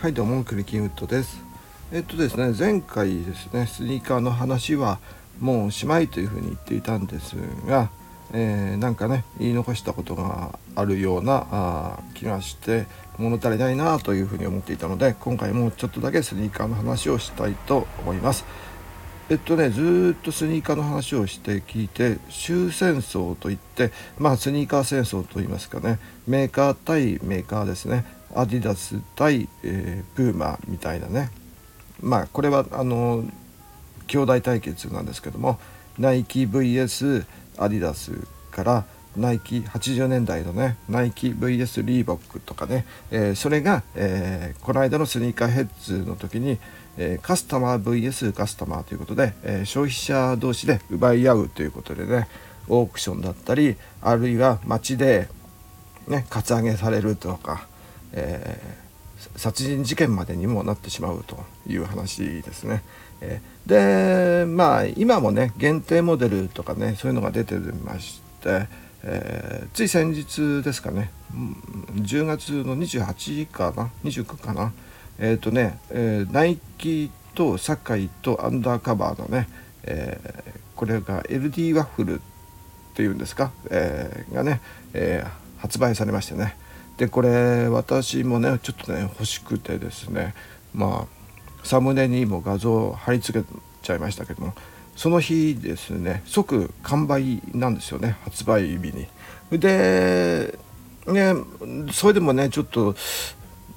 はいどうもクリキンウッドです。えっとですね前回ですねスニーカーの話はもうおしまいというふうに言っていたんですが、えー、なんかね言い残したことがあるようなあ気がして物足りないなというふうに思っていたので今回もちょっとだけスニーカーの話をしたいと思います。えっとねずっとスニーカーの話をして聞いて終戦争といってまあスニーカー戦争といいますかねメーカー対メーカーですね。アディダス対、えー、プーマみたいなね。まあこれはあの兄弟対決なんですけどもナイキ VS アディダスからナイキ80年代のねナイキ VS リーボックとかね、えー、それが、えー、この間のスニーカーヘッズの時に、えー、カスタマー VS カスタマーということで、え消費者同士で奪い合うということでねオークションだったりあるいは街で、ね、カツアゲされるとか、え殺人事件までにもなってしまうという話ですね。えでまあ今もね限定モデルとかねそういうのが出てまして、えー、つい先日ですかね10月の28日かな29かなえっ、とね、え、ナイキと堺とアンダーカバーのね、え、これが LD ワッフルっていうんですか、え、がね、え、発売されましてねでこれ私もねちょっとね欲しくてですねまあサムネにも画像貼り付けちゃいましたけどもその日ですね即完売なんですよね発売日に。でねそれでもねちょっと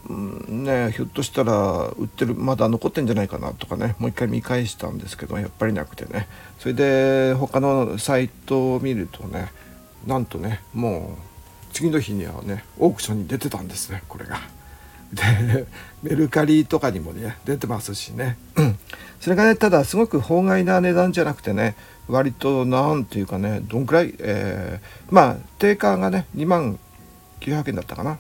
ねひょっとしたら売ってるまだ残ってんじゃないかなとかねもう一回見返したんですけどやっぱりなくてねそれで他のサイトを見るとねなんとねもう次の日にはねオークションに出てたんですねこれが。で メルカリとかにもね出てますしね、うん、それがねただすごく法外な値段じゃなくてね割となんていうかねどんくらい、えー、まあ定価がね2万900円だったかな。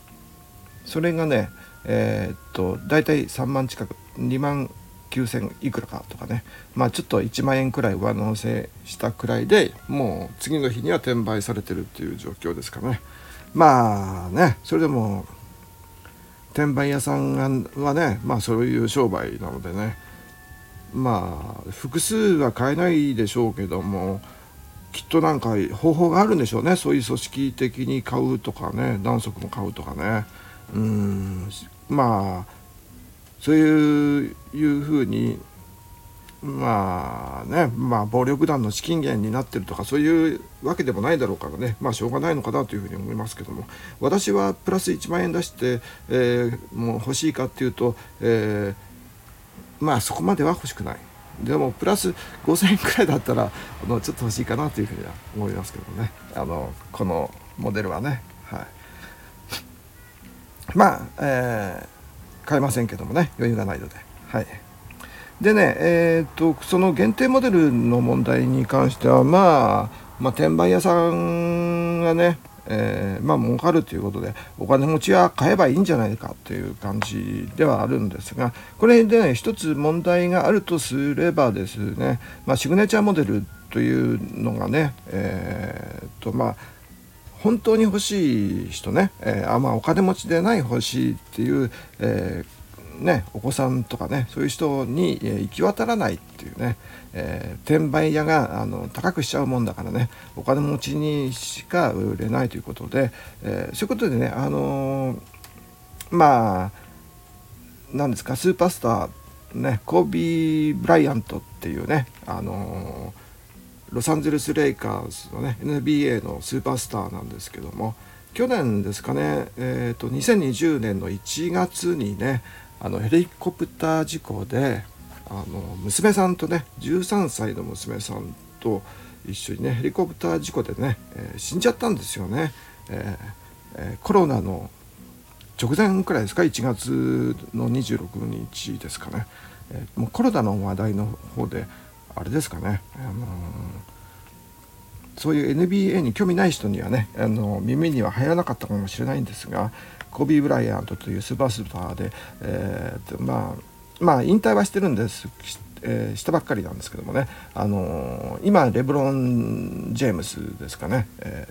それがねえー、っと大体3万近く。2万9,000いくらかとかね。まあちょっと1万円くらい上乗せしたくらいでもう次の日には転売されてるっていう状況ですかね。まあねそれでも転売屋さんはねまあそういう商売なのでねまあ複数は買えないでしょうけどもきっとなんか方法があるんでしょうね。そういう組織的に買うとかね何足も買うとかね。うんまあそういうふうにまあねまあ暴力団の資金源になってるとかそういうわけでもないだろうからねまあしょうがないのかなというふうに思いますけども私はプラス1万円出して、えー、もう欲しいかっていうと、えー、まあそこまでは欲しくない。でもプラス5000円くらいだったらあのちょっと欲しいかなというふうには思いますけどね。あのこのモデルはね。はい。まあ、えー、買えませんけどもね。余裕がないので。はい。でね、えーと、その限定モデルの問題に関しては、まあ、まあ、転売屋さんがね、えー、まあ儲かるということでお金持ちは買えばいいんじゃないかという感じではあるんですがこれでね一つ問題があるとすればですね、まあ、シグネチャーモデルというのがねえー、とまあ本当に欲しい人ね、えー、あまあ、お金持ちでない欲しいっていう、えーね、お子さんとかねそういう人に、え行き渡らないっていうね、えー、転売屋があの高くしちゃうもんだからねお金持ちにしか売れないということで、えー、そういうことでねあの、まあ何ですかスーパースターねコービー・ブライアントっていうねあのロサンゼルス・レイカーズのね NBA のスーパースターなんですけども去年ですかね、えーと2020年の1月にねあのヘリコプター事故であの娘さんとね13歳の娘さんと一緒にねヘリコプター事故でね、えー、死んじゃったんですよね、えーえー、コロナの直前くらいですか？1月の26日ですかね、えー、もうコロナの話題の方であれですかね、あのそういう NBA に興味ない人にはねあの耳には入らなかったかもしれないんですがコビー・ブライアントというスーパースーパーで、えー、まあまあ引退はしてるんです、えー、したばっかりなんですけどもね、あのー、今レブロン・ジェームスですかね、え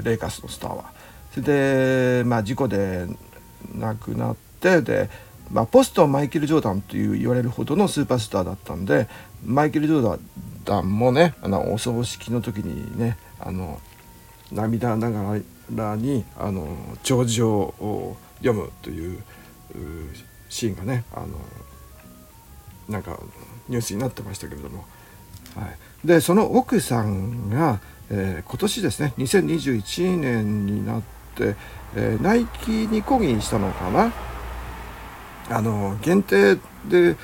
ー、レイカスのスターは。それで、まあ、事故で亡くなってでまあ、ポストマイケル・ジョーダンという言われるほどのスーパースターだったんでマイケル・ジョーダンもねあのお葬式の時にねあの涙ながららにあの弔辞を読むというシーンがねあのなんかニュースになってましたけれども、はい、でその奥さんが、えー、今年ですね2021年になって、えー、ナイキに抗議したのかな。あの限定で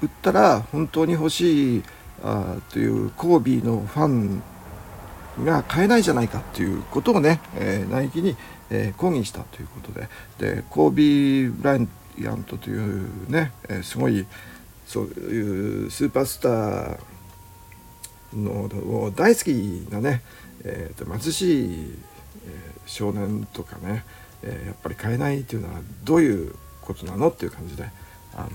売ったら本当に欲しいあというコービーのファンが買えないじゃないかということをね、えー、ナイキに、えー、抗議したということで。でコービー・ブライアントというね、えー、すごいそういうスーパースターの大好きなね、えーと、貧しい、え、少年とかね、えー、やっぱり買えないっていうのはどういうことなのっていう感じであ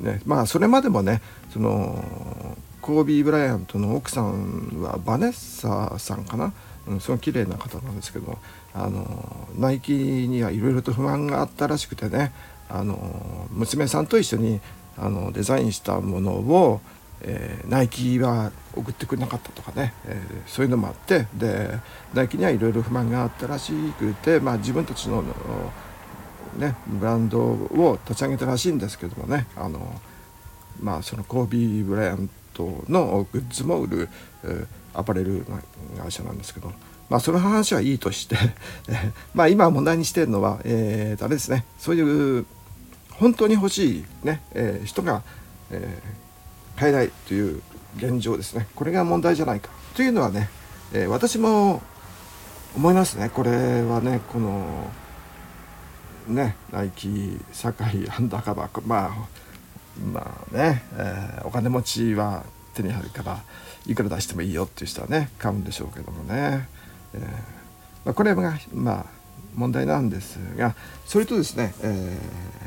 のねまあそれまでもねそのコービー・ブライアントの奥さんはバネッサさんかな、うん、すごい綺麗な方なんですけどあのナイキにはいろいろと不満があったらしくてねあの娘さんと一緒にあのデザインしたものを、えー、ナイキは送ってくれなかったとかね、えー、そういうのもあってでナイキにはいろいろ不満があったらしくて、まあ、自分たちのね、ブランドを立ち上げたらしいんですけどもねあの、まあ、そのコービー・ブライアントのグッズも売る、アパレル会社なんですけど、まあ、その話はいいとして まあ今問題にしてるのは、えー、あれですね。そういう本当に欲しいね、えー、人が、えー、買えないという現状ですね。これが問題じゃないか。というのはね、えー、私も思いますね。これはねこのねナイキ堺アンダーカバーまあまあね、えー、お金持ちは手に入るからいくら出してもいいよっていう人はね買うんでしょうけどもね、えーまあ、これがまあ問題なんですがそれとですね、え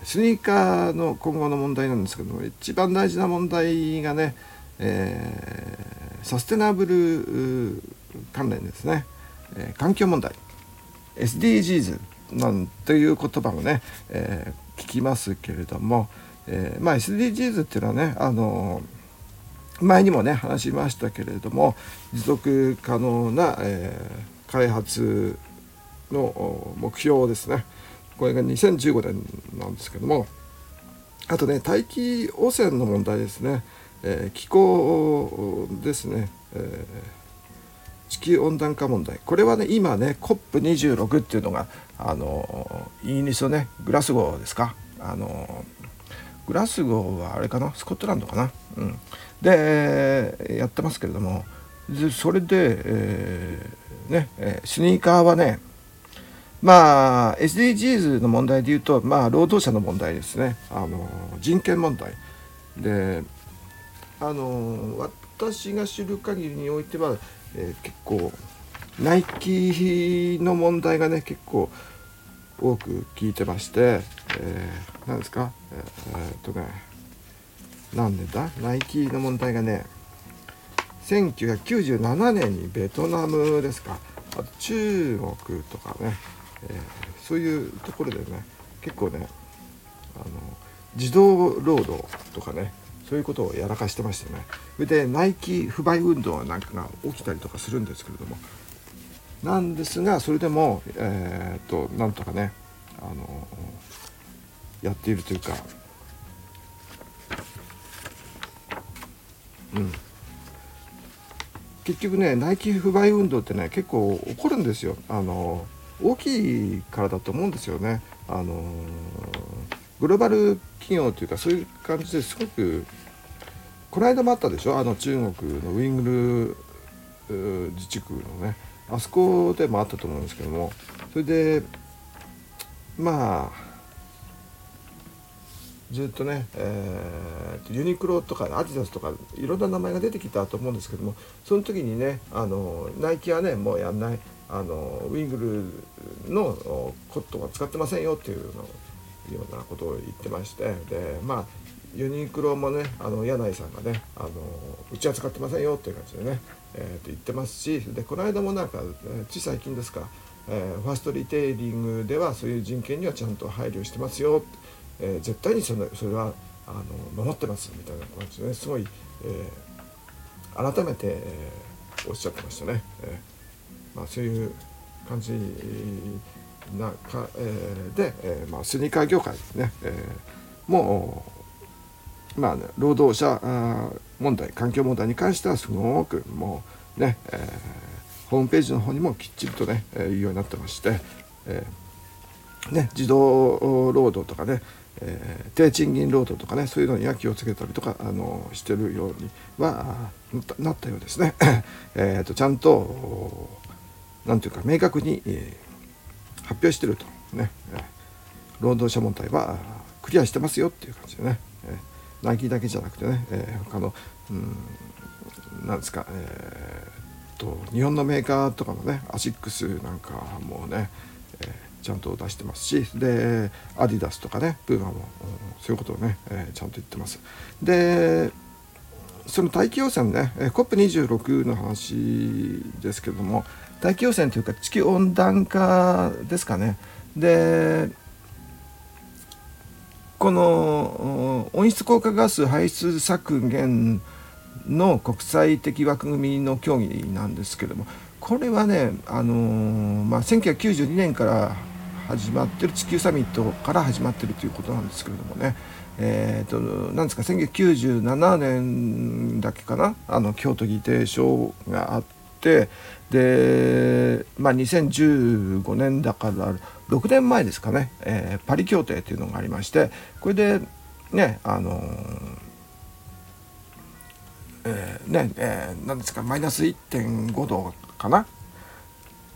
ー、スニーカーの今後の問題なんですけども一番大事な問題がね、え、サステナブル関連ですね、え、環境問題。SDGs なんていう言葉もね、え、聞きますけれども、えー、まあ SDGs っていうのはねあの前にもね話しましたけれども持続可能な、えー、開発の目標ですねこれが2015年なんですけどもあとね大気汚染の問題ですね、えー、気候ですね、えー、地球温暖化問題。これはね今ね COP26 っていうのがあのイギリスのねグラスゴーですか？あのグラスゴーはあれかな？スコットランドかな、うん、でやってますけれどもそれで、えー、ねスニーカーはねまあ SDGs の問題で言うと、まあ、労働者の問題ですね。あの人権問題。であの私が知る限りにおいては、えー、結構ナイキの問題がね結構多く聞いてまして、えー、何ですか？えー、っとね何年だ？ナイキの問題がね1997年にベトナムですか？あと中国とかねえー、そういうところでね結構ねあの自動労働とかねそういうことをやらかしてましてね。それでナイキ不買運動なんかが起きたりとかするんですけれども。なんですがそれでもえー、っとなんとかねあのやっているというか。うん。結局ねナイキ不買運動ってね結構起こるんですよ。あの大きいからだと思うんですよね。あのグローバル企業というかそういう感じですごくこの間もあったでしょ？あの中国のウイングル自治区のね。あそこでもあったと思うんですけども。それでまあずっとね、えー、ユニクロとかアディダスとかいろんな名前が出てきたと思うんですけどもその時にねあのナイキはねもうやんないあのウィングルのコットンは使ってませんよっていうのようなことを言ってましてでまあユニクロもねあの柳井さんがねあのうちは使ってませんよっていう感じでね、えー、と言ってますしでこの間もなんかつい最近ですかえー、ファーストリテイリングではそういう人権にはちゃんと配慮してますよ、えー、絶対にそのそれはあの守ってますみたいな感じでねすごい、えー、改めて、えー、おっしゃってましたね。えーまあ、そういう感じなか、えー、で、えーまあ、スニーカー業界ですね、えー、もう、まあ、ね、労働者問題環境問題に関してはすごくもうね、えー、ホームページの方にもきっちりとね、えー、言うようになってまして、えーね、児童労働とかね、えー、低賃金労働とかねそういうのには気をつけたりとかあのしてるようにはなったようですね。えとちゃんとなんていうか明確に、えー、発表してるとね、えー、労働者問題はクリアしてますよっていう感じでね、えー、ナイキだけじゃなくてね、えー、他の、うん、なんですか、えー、と日本のメーカーとかのねアシックスなんかもうね、えー、ちゃんと出してますしでアディダスとかねプーマも、うん、そういうことをね、えー、ちゃんと言ってます。でその大気汚染ね COP26 の話ですけども大気汚染というか地球温暖化ですかねでこの温室効果ガス排出削減の国際的枠組みの協議なんですけどもこれはね、あのー、まあ、1992年から始まってる地球サミットから始まってるということなんですけれどもね。えーと、なんですか1997年だけかな？あの京都議定書があってで、まあ、2015年だから6年前ですかね、えー、パリ協定というのがありましてこれでねあのーえー、ねえー、なんですかマイナス1.5度かな？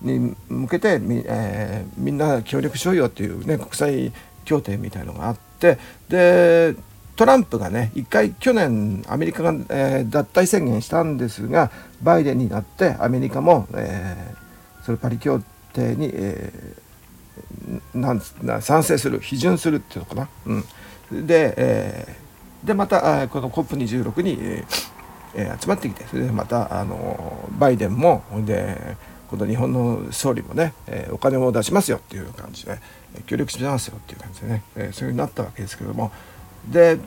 に向けてみ,、えー、みんな協力しようよっていうね国際協定みたいのがあってでトランプがね一回去年アメリカが、えー、脱退宣言したんですがバイデンになってアメリカも、えー、それパリ協定に、えー、なんな賛成する批准するっていうのかな。うん、で,、えー、でまたこの COP26 に、えー、集まってきてそれでまたあのバイデンもで今度日本の総理もね、え、お金を出しますよっていう感じで、協力しますよっていう感じでね、え、そういうふうになったわけですけども。で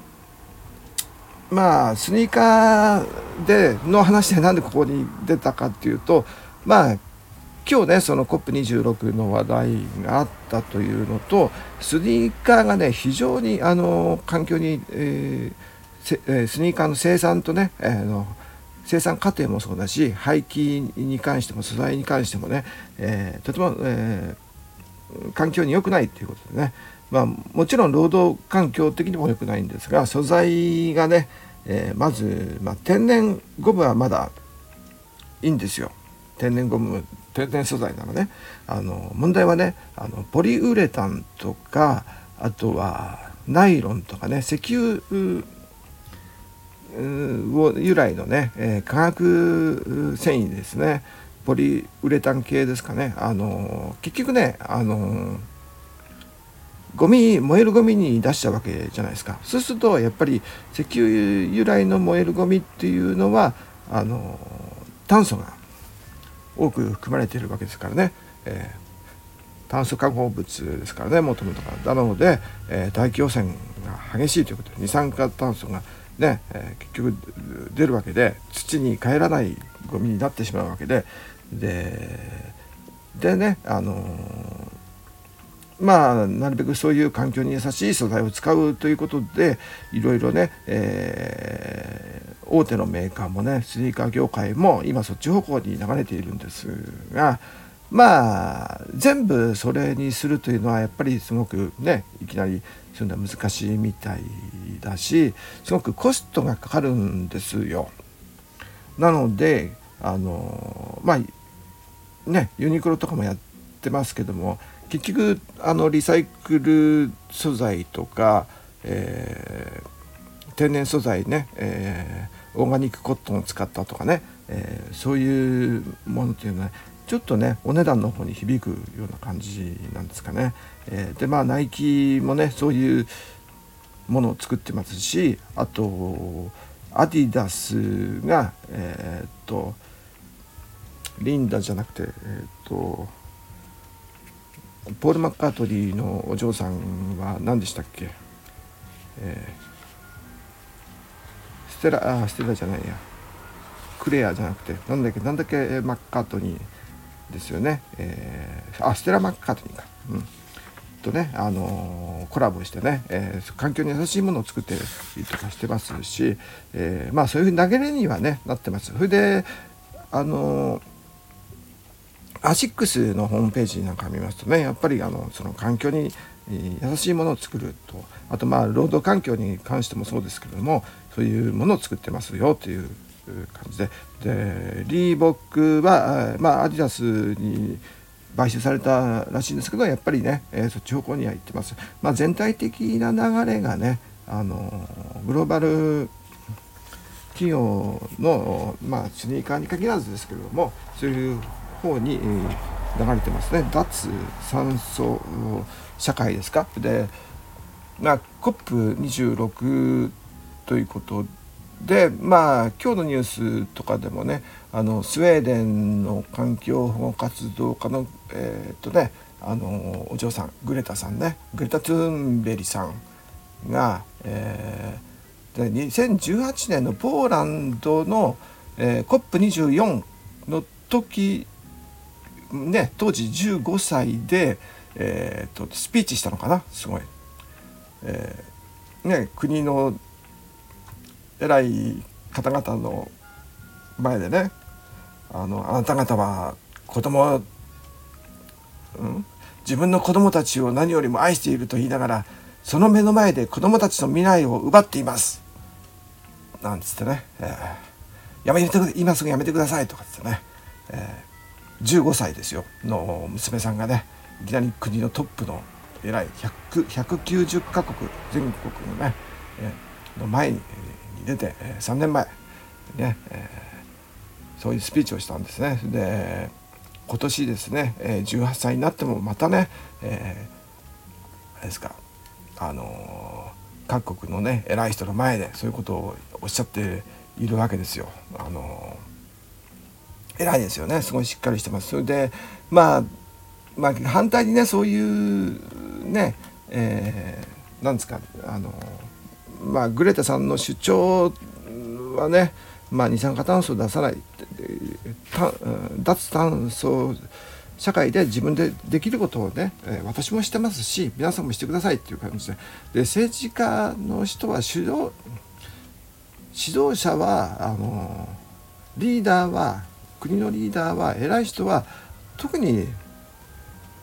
まあスニーカーでの話でなんでここに出たかっていうとまあ今日ねその COP26 の話題があったというのとスニーカーがね非常にあの環境に、えー、スニーカーの生産とね、えー、の生産過程もそうだし廃棄に関しても素材に関してもね、えー、とても、えー、環境に良くないっていうことでね、まあ、もちろん労働環境的にも良くないんですが素材がね、えー、まず、まあ、天然ゴムはまだいいんですよ。天然ゴム天然素材なのね。あの問題はねあのポリウレタンとかあとはナイロンとかね石油を由来のね、え、化学繊維ですね。ポリウレタン系ですかね。あの結局ねあのゴミ燃えるゴミに出しちゃうわけじゃないですか。そうするとやっぱり石油由来の燃えるゴミっていうのはあの炭素が多く含まれているわけですからね、えー、炭素化合物ですからねもともとがなので、えー、大気汚染が激しいということで二酸化炭素がね、えー、結局出るわけで土に帰らないゴミになってしまうわけででねあのー、まあなるべくそういう環境に優しい素材を使うということでいろいろね、えー、大手のメーカーもねスニーカー業界も今そっち方向に流れているんですがまあ全部それにするというのはやっぱりすごくねいきなりそういうのは難しいみたいだしすごくコストがかかるんですよ。なのであのまあねユニクロとかもやってますけども結局あのリサイクル素材とか、えー、天然素材ね、えー、オーガニックコットンを使ったとかね、えー、そういうものっていうのはちょっとねお値段の方に響くような感じなんですかね。えー、でまあナイキもねそういうものを作ってますしあとアディダスがえー、っとリンダじゃなくてえー、っとポール・マッカートリーのお嬢さんは何でしたっけ、えー、ステラあステラじゃないや。クレアじゃなくてなんだっけなんだっけマッカートニー。ですよね、えー、あステラ・マッカートニーか、うん、とね、あのー、コラボしてね、えー、環境に優しいものを作ってりとかしてますし、えー、まあそういう投げれにはねなってます。それであのアシックスのホームページなんか見ますとねやっぱりあのその環境に優しいものを作るとあとまあ労働環境に関してもそうですけれどもそういうものを作ってますよという感じで。でリーボックは、まあ、アディダスに買収されたらしいんですけどやっぱりね、えー、そっち方向には行ってます。まあ、全体的な流れがねあのグローバル企業の、まあ、スニーカーに限らずですけれどもそういう方に、流れてますね。脱酸素社会ですか。で、まあ、COP26 ということででまあ今日のニュースとかでもねあのスウェーデンの環境保護活動家のえー、っとねあのお嬢さんグレタさんねグレタ・トゥーンベリさんが、えー、で2018年のポーランドの、えー、COP24 の時ね当時15歳で、えーと、とスピーチしたのかなすごい。えー、ね国の偉い方々の前でねあのあなた方は子供、うん、自分の子供たちを何よりも愛していると言いながらその目の前で子供たちの未来を奪っています。なんつってね、えー、やめて今すぐやめてくださいとかってね、えー、15歳ですよ。の娘さんがねいきなり国のトップの偉い190カ国全国のね、えー、の前に出て、え3年前ね、えー、そういうスピーチをしたんですね。で今年ですね、え18歳になってもまたね、えー、ですかあの各国のね偉い人の前でそういうことをおっしゃっているわけですよ。あの偉いですよねすごいしっかりしてます。それでまあまあ、反対にねそういうね、えー、なんですかあのまあ、グレタさんの主張はね、まあ、二酸化炭素を出さない脱炭素社会で自分でできることをね、私もしてますし皆さんもしてくださいっていう感じで。で政治家の人は指導指導者はあのリーダーは国のリーダーは偉い人は特に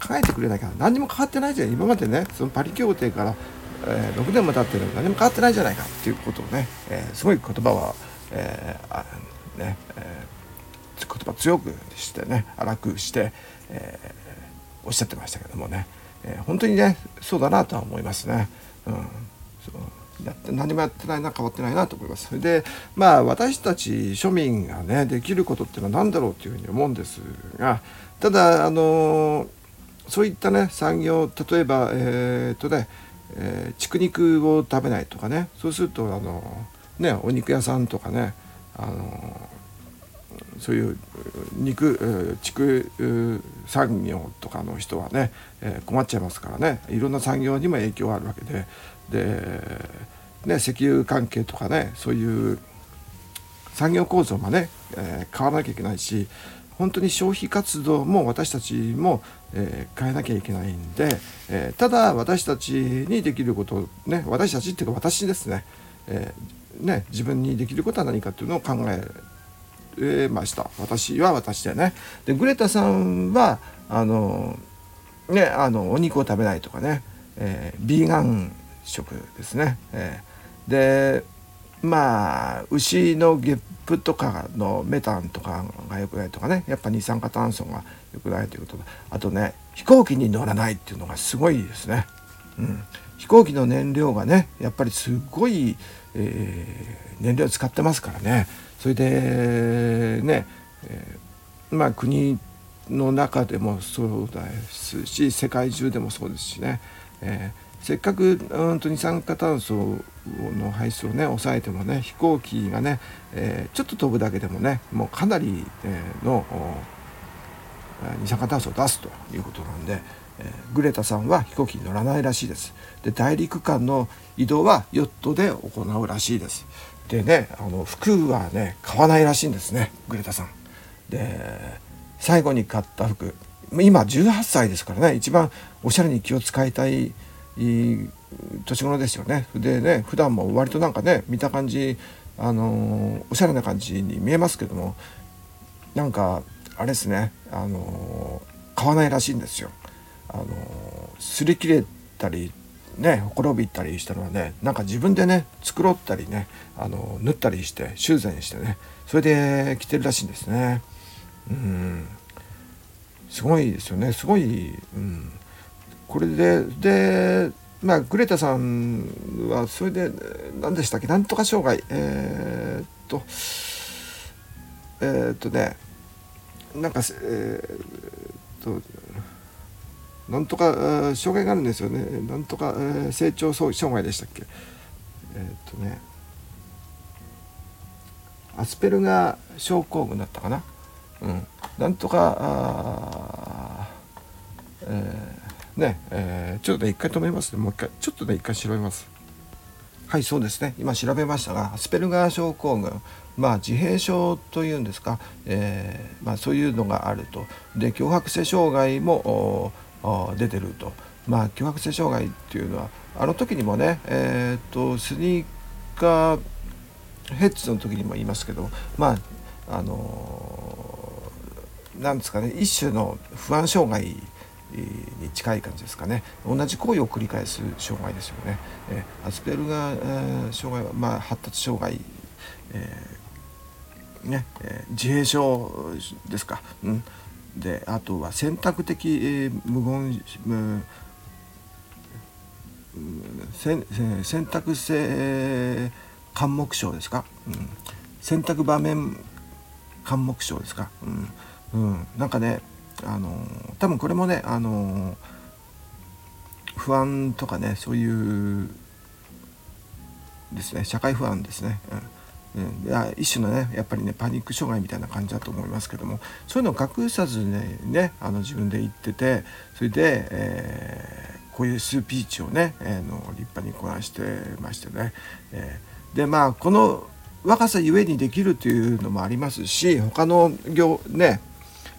考えてくれないから何にも変わってないじゃん今までね。そのパリ協定からえー、6年も経ってる何も変わってないじゃないかっていうことをね、えー、すごい言葉は、えー、あねえー、言葉強くしてね荒くして、え、おっしゃってましたけどもね、え、本当にねそうだなとは思いますね。うん、そうやって何もやってないな変わってないなと思います。でまあ私たち庶民がねできることっていうのは何だろうというふうに思うんですがただあのそういったね産業例えばえっとねえー、畜肉を食べないとかね。そうするとあの、ね、お肉屋さんとかねあのそういう肉畜産業とかの人はね、えー、困っちゃいますからね。いろんな産業にも影響があるわけで。で、ね、石油関係とかねそういう産業構造がね、えー、変わらなきゃいけないし本当に消費活動も私たちも、えー、変えなきゃいけないんで、えー、ただ私たちにできることね私たちっていうか私ですね,、えー、ね自分にできることは何かっていうのを考えました。私は私でね。でグレタさんはあのねあのお肉を食べないとかね、えー、ビーガン食ですね、えー、でまあ牛のゲップとかのメタンとかが良くないとかねやっぱ二酸化炭素が良くないということあとね飛行機に乗らないっていうのがすごいですね。うん、飛行機の燃料がねやっぱりすごい、えー、燃料使ってますからね。それでね、えー、まあ国の中でもそうですし世界中でもそうですしね、えーせっかくうんと二酸化炭素の排出をね抑えてもね飛行機がね、えー、ちょっと飛ぶだけでもねもうかなり、えー、の二酸化炭素を出すということなんで、えー、グレタさんは飛行機に乗らないらしいです。で大陸間の移動はヨットで行うらしいです。でねあの服はね買わないらしいんですねグレタさん。で最後に買った服。今18歳ですからね一番おしゃれに気を使いたい年頃ですよね。でね普段も割となんかね見た感じあのおしゃれな感じに見えますけどもなんかあれですね。あの買わないらしいんですよ。あの擦り切れたりねほころびったりしたのはねなんか自分でね繕ったりねあの縫ったりして修繕してねそれで着てるらしいんですね。うん。すごいですよね。すごい、うん、これででまあグレタさんはそれで何でしたっけ？なんとか障害。えー、っとえー、っとねなんかえー、となんとか障害があるんですよね。なんとか、えー、成長障害でしたっけ。えー、っとね。アスペルガー症候群だったかな。うん、なんとかあ、えー、ねえー、ちょっとね一回止めますね。もう一回。ちょっとね一回調べます。はいそうですね。今調べましたがアスペルガー症候群。まあ自閉症というんですか、えー、まあ、そういうのがあると。で強迫性障害も出てると。まあ強迫性障害っていうのはあの時にもねえっ、とスニーカーヘッズの時にも言いますけどまああのなんですかね一種の不安障害に近い感じですかね。同じ行為を繰り返す障害ですよね、えアスペルガー、障害は、まあ、発達障害、えー、ねえー、自閉症ですか、うん、であとは選択的、えー、無言無選択性監目症ですか、うん、選択場面監目症ですか、うん。うん、なんかねあの多分これもねあの不安とかねそういうですね社会不安ですね、うん、いや一種のねやっぱりねパニック障害みたいな感じだと思いますけどもそういうのを隠さずねねあの自分で言っててそれで、えー、こういうスピーチをね、えー、の立派にこなしてましてね、えー、でまあこの若さゆえにできるというのもありますし他の業ね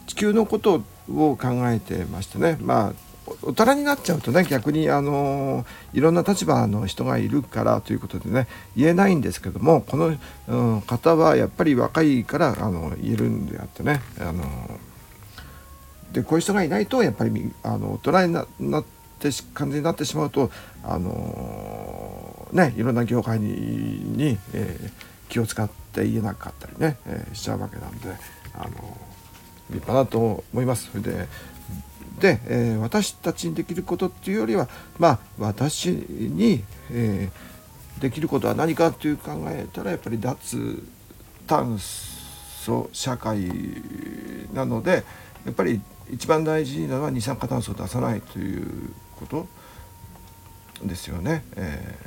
地球のことを考えてましてねまあ大人になっちゃうとね逆にあのいろんな立場の人がいるからということでね言えないんですけどもこの、うん、方はやっぱり若いからあの言えるんであってねあのでこういう人がいないとやっぱりあの大人になって完全になってしまうとあのねいろんな業界にに、えー、気を使って言えなかったりね、えー、しちゃうわけなんであの立派だと思います。それでで、えー、私たちにできることっていうよりはまあ私に、えー、できることは何かっていう考えたらやっぱり脱炭素社会なのでやっぱり一番大事なのは二酸化炭素を出さないということですよね。え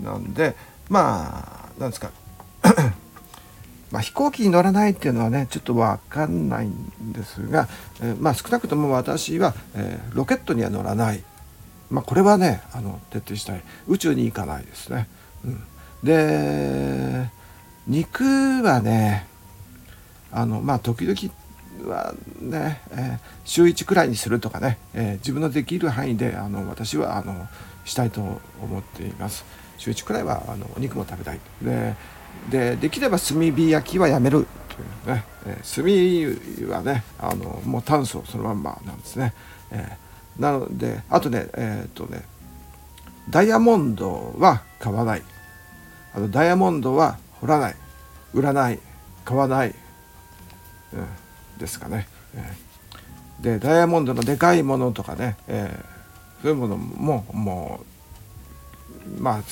ー、なんでまあなんですかまあ、飛行機に乗らないっていうのはねちょっと分かんないんですが、えー、まあ、少なくとも私は、えー、ロケットには乗らない、まあ、これはねあの徹底したい宇宙に行かないですね。うん、で肉はねあのまあ時々はね、えー、週1くらいにするとかね、えー、自分のできる範囲であの私はあのしたいと思っています。週1くらいはあのお肉も食べたい。ででできれば炭火焼きはやめる。というね、えー、炭はねあのもう炭素そのまんまなんですね、えー、なのであとねえっ、とねダイヤモンドは買わない。あのダイヤモンドは掘らない。売らない。買わない、うん、ですかね、えー、でダイヤモンドのでかいものとかね、えー、そういうものももうまあ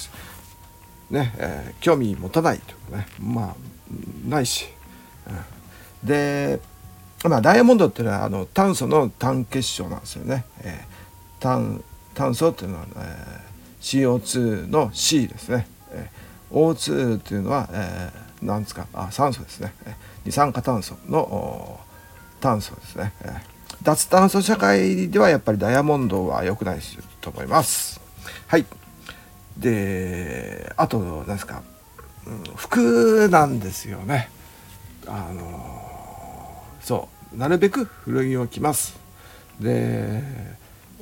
ね、えー、興味持たないというねまあないし、うん、でまあダイヤモンドっていうのはあの炭素の単結晶なんですよね、えー、炭炭素っていうのは、えー、CO2 の C ですね、えー、O2 っていうのは、えー、なんですかあ酸素ですね、えー、二酸化炭素の炭素ですね、えー、脱炭素社会ではやっぱりダイヤモンドは良くないと思います。はい。であと何ですか、うん、服なんですよね。あのそうなるべく古着を着ます。で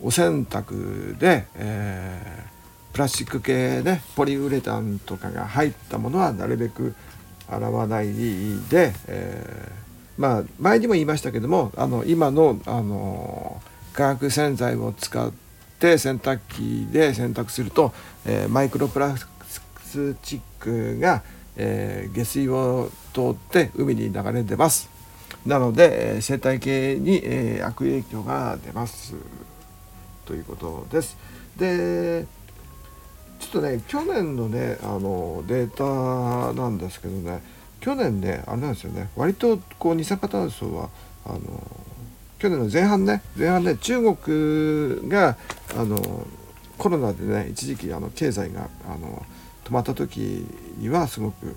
お洗濯で、えー、プラスチック系ねポリウレタンとかが入ったものはなるべく洗わないで、えー、まあ前にも言いましたけどもあの今のあの化学洗剤を使って洗濯機で洗濯すると、えー、マイクロプラスチックが、えー、下水を通って海に流れ出ます。なので、え生態系に、え悪影響が出ます。ということです。でちょっとね去年のねあのデータなんですけどね去年ねあれなんですよね。割とこう二酸化炭素はあの去年の前半ね前半ね中国があのコロナでね一時期あの経済があの止まった時にはすごく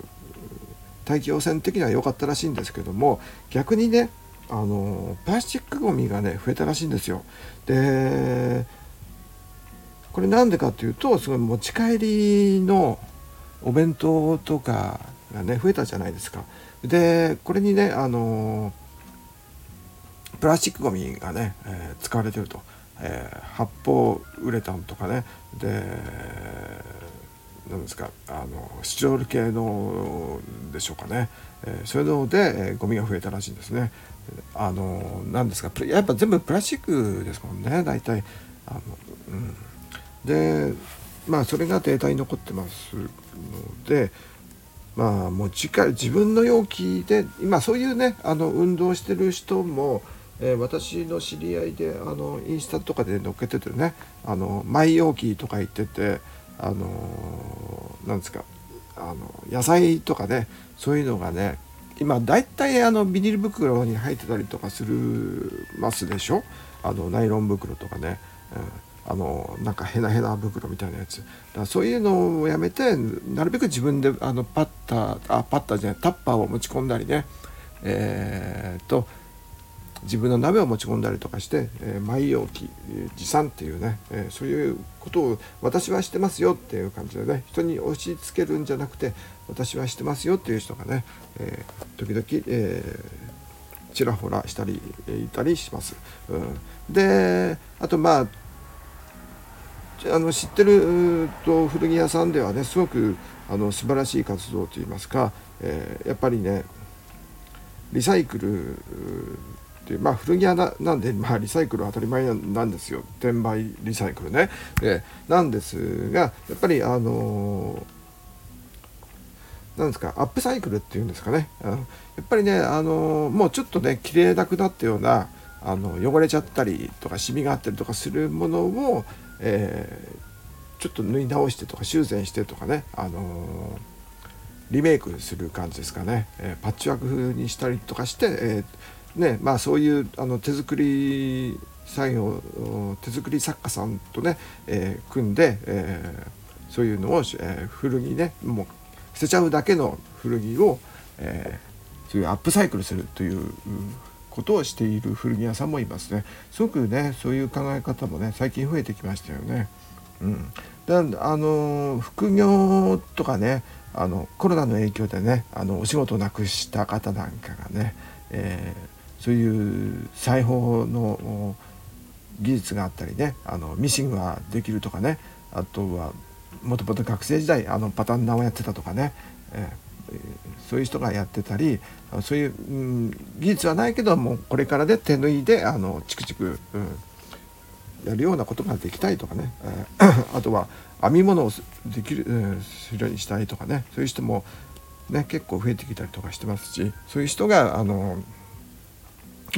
大気汚染的には良かったらしいんですけども逆にねあのプラスチックごみがね増えたらしいんですよ。でこれなんでかっていうとすごい持ち帰りのお弁当とかがね増えたじゃないですか。でこれにねあのプラスチックごみがね、えー、使われてると、えー、発泡ウレタンとかね。で何ですかあのスチロール系のでしょうかね、えー、そういうので、えー、ゴミが増えたらしいんですね。あの何ですかやっぱ全部プラスチックですもんね大体。あの、うん、でまあそれがデータに残ってますのでまあ持ち帰自分の容器で今そういうねあの運動してる人も、えー、私の知り合いであのインスタとかで載っけててねあのマイ容器とか言っててあのなんですかあの野菜とかねそういうのがね今大体あのビニール袋に入ってたりとかするますでしょ？あのナイロン袋とかね、うん、あのなんかヘナヘナ袋みたいなやつ。だそういうのをやめてなるべく自分であのパッターあパッターじゃないタッパーを持ち込んだりねえー、っと自分の鍋を持ち込んだりとかして、えー、毎容器持参っていうね、えー、そういうことを私はしてますよっていう感じでね人に押し付けるんじゃなくて私はしてますよっていう人がね、えー、時々、えー、ちらほらしたりいたりします。うん、であとまああの知ってると古着屋さんではねすごくあの素晴らしい活動といいますか、え、やっぱりねリサイクルっていうまあ古着屋なんで、まあ、リサイクルは当たり前なんですよ。転売リサイクルね。でなんですがやっぱりあのなんですかアップサイクルっていうんですかね、やっぱりねあのもうちょっとね綺麗なくなったようなあの汚れちゃったりとかシミがあったりとかするものを、えー、ちょっと縫い直してとか修繕してとかね、あのリメイクする感じですかね、えー、パッチワーク風にしたりとかして、え、ねまあ、そういうあの手作り作業手作り作家さんとね、えー、組んで、えそういうのを、え古着ねもう捨てちゃうだけの古着を、えそういうアップサイクルするということをしている古着屋さんもいますねすごくねそういう考え方もね最近増えてきましたよね。うん、であの副業とかねあのコロナの影響でねあのお仕事をなくした方なんかがね、えー、そういう裁縫の技術があったりねあのミシンができるとかねあとはもともと学生時代あのパターンナをやってたとかね、えー、そういう人がやってたりそういう、うん、技術はないけどもこれからで手縫いであのチクチク、うん、やるようなことができたいとかね、えー、あとは編み物をできる、うん、するようにしたいとかねそういう人も、ね、結構増えてきたりとかしてますしそういう人があの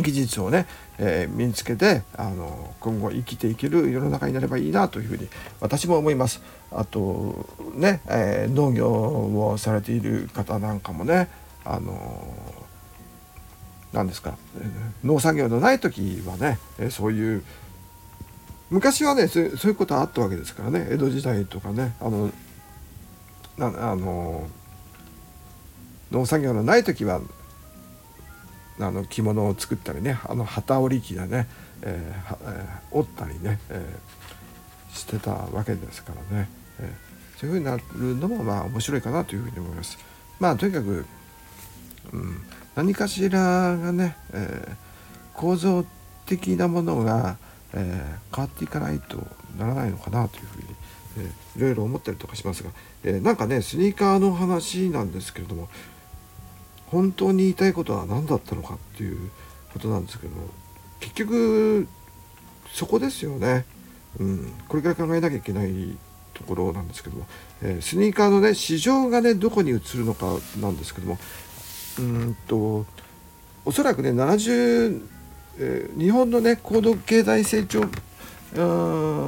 技術をね、えー、身につけてあの今後生きていける世の中になればいいなというふうに私も思います。あとね、えー、農業をされている方なんかもねあの何ですか農作業のない時はねそういう昔はねそういうことあったわけですからね江戸時代とかねあのなあの農作業のない時はあの着物を作ったりねあの旗織り機でね、えーえー、折ったりね、えー、してたわけですからね、えー、そういうふうになるのもまあ面白いかなというふうに思います。まあとにかく、うん、何かしらがね、え、構造的なものが、え、変わっていかないとならないのかなというふうに、えー、いろいろ思ったりとかしますが、えー、なんかねスニーカーの話なんですけれども本当に言いたいことは何だったのかっていうことなんですけど結局そこですよね、うん、これから考えなきゃいけないところなんですけども、えー、スニーカーのね市場がねどこに移るのかなんですけどもうんとおそらくね70、えー、日本のね高度経済成長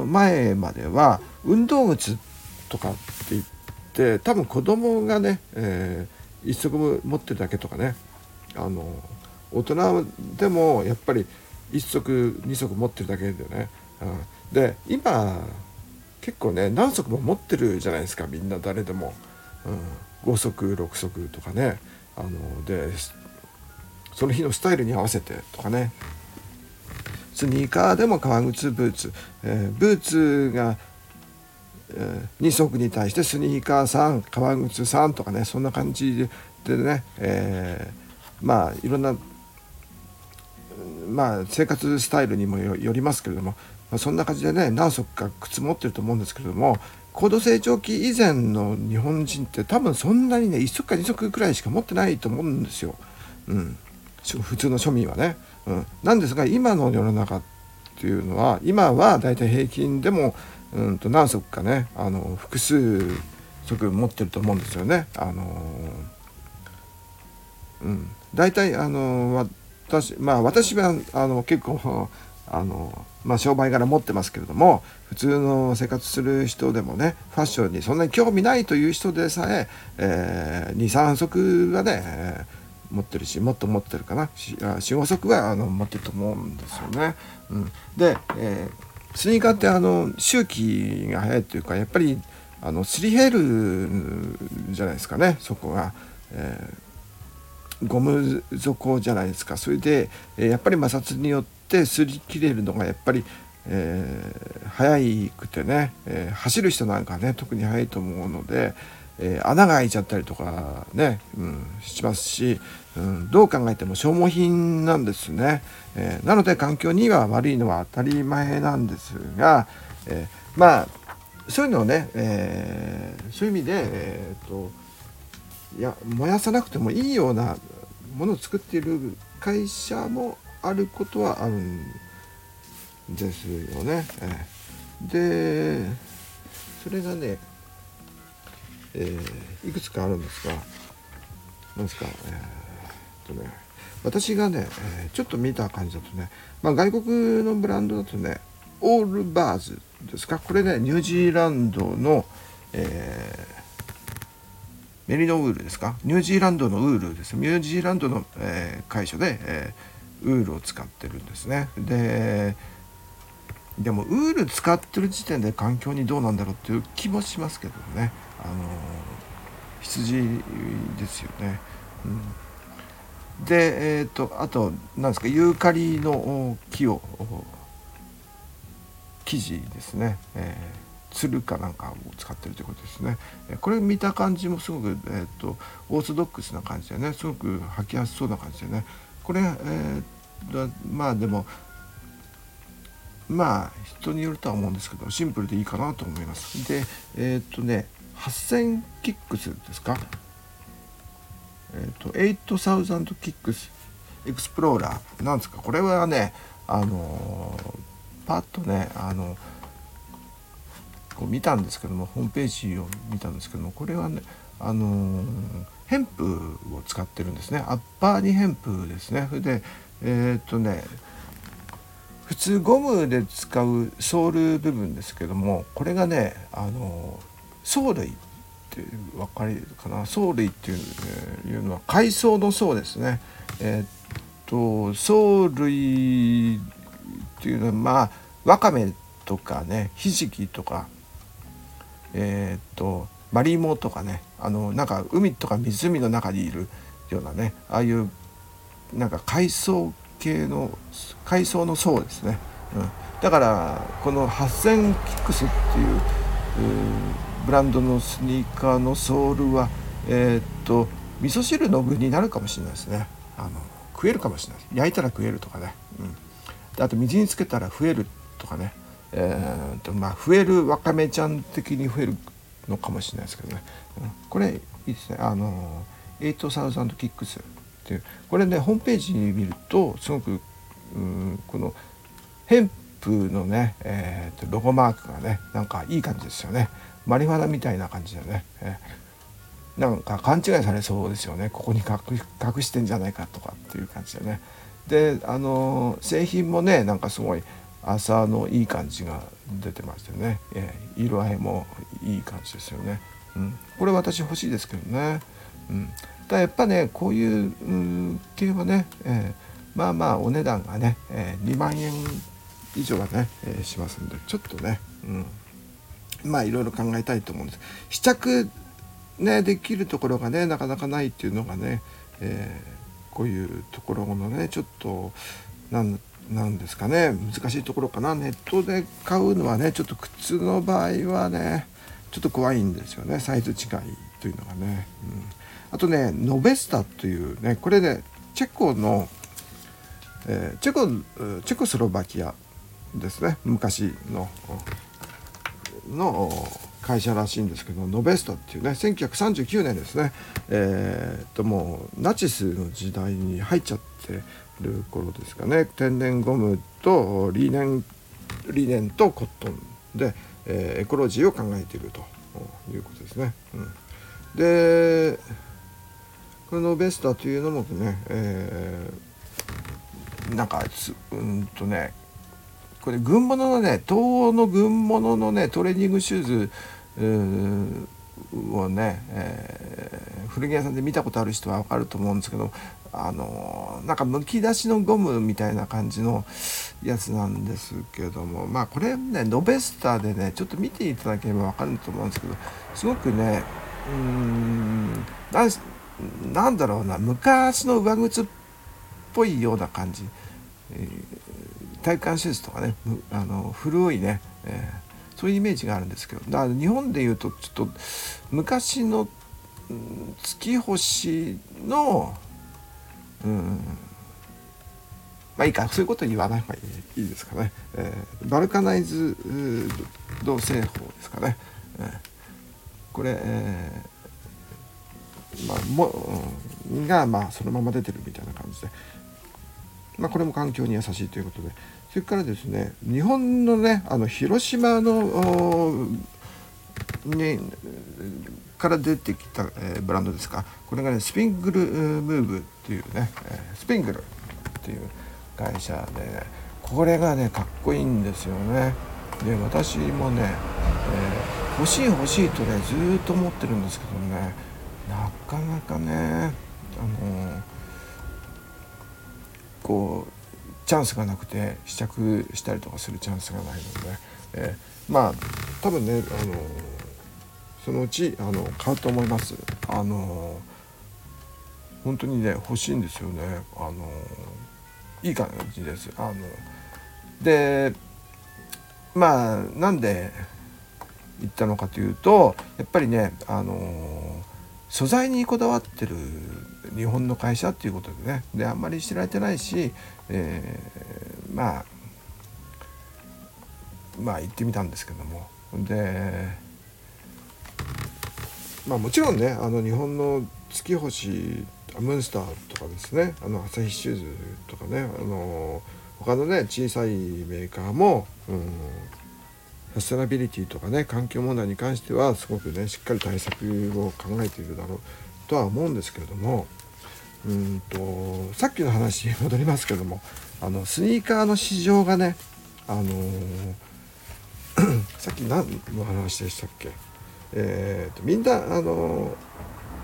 前までは運動靴とかって言って多分子供がね、えー一足持ってるだけとかね。あの大人でもやっぱり一足二足持ってるだけでね、うん、で今結構ね何足も持ってるじゃないですか。みんな誰でも、うん、5足6足とかね。あのでその日のスタイルに合わせてとかね。スニーカーでも革靴ブーツ、えー、ブーツが2足に対してスニーカー3革靴3とかねそんな感じでね、えー、まあいろんな、まあ、生活スタイルにもよりますけれども、まあ、そんな感じでね何足か靴持ってると思うんですけれども高度成長期以前の日本人って多分そんなにね1足か2足くらいしか持ってないと思うんですよ、うん、普通の庶民はね。うん、なんですが今の世の中っていうのは今はだいたい平均でもうんと何足かねあの複数足持ってると思うんですよね。あのうん、大体あの私まあ私はあの結構 あの、まあ、商売柄持ってますけれども普通の生活する人でもねファッションにそんなに興味ないという人でさええー、23足はね、えー、持ってるしもっと持ってるかな45足はあの持ってると思うんですよね。うん、で、えースニーカーってあの周期が速いというかやっぱりあのすり減るじゃないですかねそこが、えー、ゴム底じゃないですか。それで、え、やっぱり摩擦によってすり切れるのがやっぱり、えー、速くてね、えー、走る人なんかね特に速いと思うので、えー、穴が開いちゃったりとかね、うん、しますし、うん、どう考えても消耗品なんですね、えー、なので環境には悪いのは当たり前なんですが、えー、まあそういうのをね、えそういう意味で、えーと、いや燃やさなくてもいいようなものを作っている会社もあることはあるんですよね。えでそれがねえー、いくつかあるんですが何ですか？えー、っとね私がね、え、ちょっと見た感じだとね、まあ、外国のブランドだとねオールバーズですか？これねニュージーランドの、え、メリノウールですか？ニュージーランドのウールです。ニュージーランドの、え、会社で、え、ウールを使ってるんですね。ででもウール使ってる時点で環境にどうなんだろうっていう気もしますけどね。あの羊ですよね。うん、で、えーと、あと何ですかユーカリの木を生地ですね、えー、つるかなんかを使ってるということですね。これ見た感じもすごく、えーと、オーソドックスな感じでねすごく履きやすそうな感じでねこれ、えー、まあでもまあ人によるとは思うんですけどシンプルでいいかなと思います。でえっ、ー、とね8000キックスですか？えっ、ー、と8000キックスエクスプローラー。なんですか？これはねあのー、パッとねあのこう見たんですけどもホームページを見たんですけどもこれはねあのー、ヘンプを使ってるんですね。アッパーにヘンプですね。それでえっ、とね普通ゴムで使うソール部分ですけどもこれがねあの藻類って分かりかな。藻類っていう,、えー、いうのは海藻の層ですね。えー、っと藻類っていうのはまあわかめとかねひじきとかえー、っとマリモとかねあのなんか海とか湖の中にいるようなねああいうなんか階層系の階層の層ですね、うん、だからこの8000キックスっていうブランドのスニーカーのソールはえー、っと味噌汁の具になるかもしれないですね。あの食えるかもしれない。焼いたら食えるとかね、うん、あと水につけたら増えるとかね。えー、とまあ増えるわかめちゃん的に増えるのかもしれないですけどね、うん、これいいですね。あの8000キックスっていう。これねホームページに見るとすごくうんこのヘンプのね、えー、とロゴマークがねなんかいい感じですよね。マリファナみたいな感じでね、えー、なんか勘違いされそうですよね。ここに隠してんじゃないかとかっていう感じでね。であの製品もねなんかすごい朝のいい感じが出てましてね、えー、色合いもいい感じですよね、うん、これ私欲しいですけどね、うん、だやっぱねこういう、うん、系はね、えー、まあまあお値段がね、えー、2万円以上はね、えー、しますんでちょっとね、うん、まあいろいろ考えたいと思うんです。試着ねできるところがねなかなかないっていうのがね、えー、こういうところのねちょっとなんなんですかね難しいところかな。ネットで買うのはねちょっと靴の場合はねちょっと怖いんですよね。サイズ違いというのがね、うん、あとねノベスタというねこれねチェコの、えー、チェコチェコスロバキアですね。昔の。の会社らしいんですけどノベスタっていうね1939年ですね。えー、っともうナチスの時代に入っちゃってる頃ですかね。天然ゴムとリネンリネンとコットンで、えー、エコロジーを考えているということですね。うん、でこのベスタというのもね、えー、なんかうんとねこれ軍物のね東欧の軍物のねトレーニングシューズをね、えー、古着屋さんで見たことある人は分かると思うんですけどあのなんかむき出しのゴムみたいな感じのやつなんですけどもまあこれねノベスターでねちょっと見ていただければ分かると思うんですけどすごくねうーんなんだろうな昔の上靴っぽいような感じ、えー、体幹手術とかねあの古いね、えー、そういうイメージがあるんですけどだから日本でいうとちょっと昔の月星のうんまあいいかそういうこと言わない方がいいですかね、えー、バルカナイズ同製法ですかね、えー、これ、えー、まあもがまあそのまま出てるみたいな感じで、まあ、これも環境に優しいということで。それからですね日本のねあの広島のにから出てきた、えー、ブランドですか。これがねスピングルムーブっていうね、え、スピングルっていう会社で、これがねかっこいいんですよね。で私もね、えー、欲しい欲しいとねずっと思ってるんですけどねなかなかねあのこうチャンスがなくて試着したりとかするチャンスがないので、えー、まあ多分ねあのそのうちあの買うと思います。あの本当にね欲しいんですよね。あのいい感じです。あのでまあなんで言ったのかというとやっぱりねあの素材にこだわってる日本の会社っていうことでね。であんまり知られてないし、えー、まあまあ行ってみたんですけども。でまあ、もちろんねあの日本の月星ムンスターとかですね。あの朝日シューズとかね。あの他のね小さいメーカーも、うん、サステナビリティとかね環境問題に関してはすごくねしっかり対策を考えているだろうとは思うんですけれども。うんとさっきの話に戻りますけどもあのスニーカーの市場がねあの さっき何の話でしたっけ？えーと、みんなあの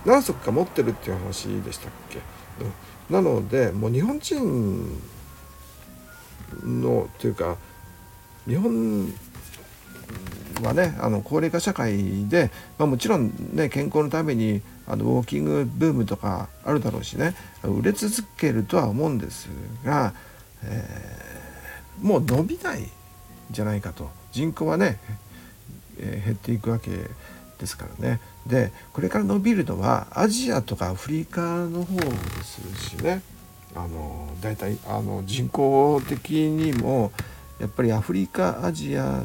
何足か持ってるっていう話でしたっけ、うん、なのでもう日本人のというか日本はねあの高齢化社会で、まあ、もちろんね健康のためにあのウォーキングブームとかあるだろうしね。売れ続けるとは思うんですが、えー、もう伸びないんじゃないかと。人口はね、えー、減っていくわけですからね。でこれから伸びるのはアジアとかアフリカの方ですしね。あのだいたいあの人口的にもやっぱりアフリカアジア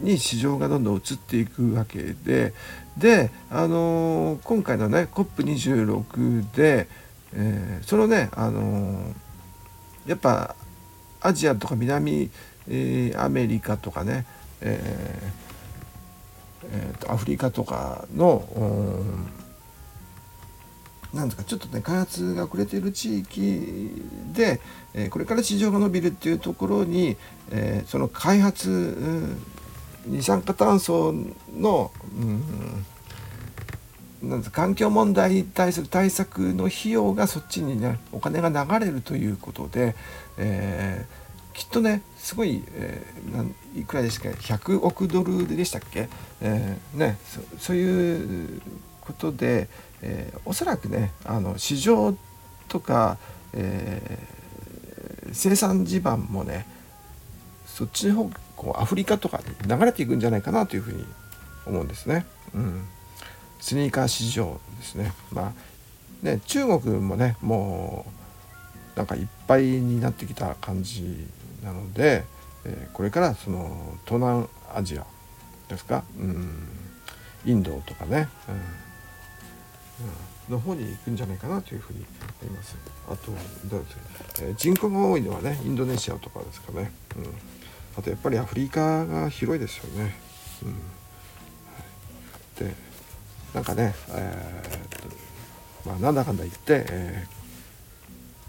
に市場がどんどん移っていくわけでであの今回のね COP26 で、えー、そのねあのやっぱアジアとか南、えー、アメリカとかね、えーえーと、アフリカとかのなんですかちょっとね開発が遅れている地域で、えー、これから市場が伸びるっていうところに、えー、その開発二酸化炭素の、うん、なん環境問題に対する対策の費用がそっちにねお金が流れるということで、えー、きっとねすごい、えー、なんいくらでしたっけ100億ドルでしたっけ、えー、ねそそういうことで、えー、おそらくねあの市場とか、えー、生産地盤もねそっちの方こうアフリカとかに流れていくんじゃないかなというふうに思うんですね。うん、スニーカー市場ですね。まあね中国もねもうなんかいっぱいになってきた感じなので、えー、これからその東南アジアですか、うん、インドとかね、うん。の方に行くんじゃないかなというふうに思います。あとどうですか、えー、人口が多いのはねインドネシアとかですかね、うん、あとやっぱりアフリカが広いですよね。うん、でなんかね、えー、まあ、なんだかんだ言って、え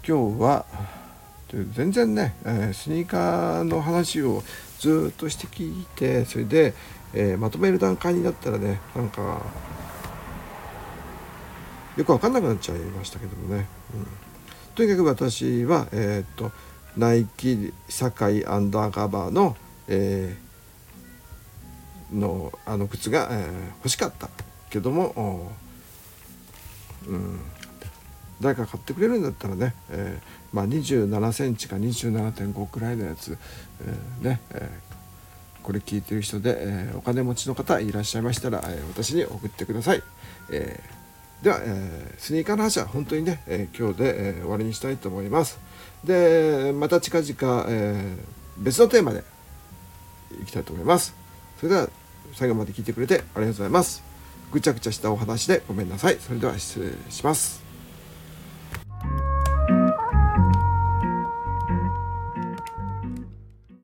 ー、今日は全然ね、えー、スニーカーの話をずっとしてきてそれで、えー、まとめる段階になったらねなんかよく分かんなくなっちゃいましたけどもね、うん、とにかく私は、えー、っとナイキ堺アンダーカバーの,、えー、のあの靴が、えー、欲しかったけども、うん、誰か買ってくれるんだったらね、えー、まあ、27センチか27.5くらいのやつ、えー、ね、えー、これ聞いてる人で、えお金持ちの方いらっしゃいましたら、え私に送ってください。えでは、え、スニーカーの話は本当にね、え、今日で、え、終わりにしたいと思います。で、また近々、え別のテーマでいきたいと思います。それでは最後まで聞いてくれてありがとうございます。ぐちゃぐちゃしたお話でごめんなさい。それでは失礼します。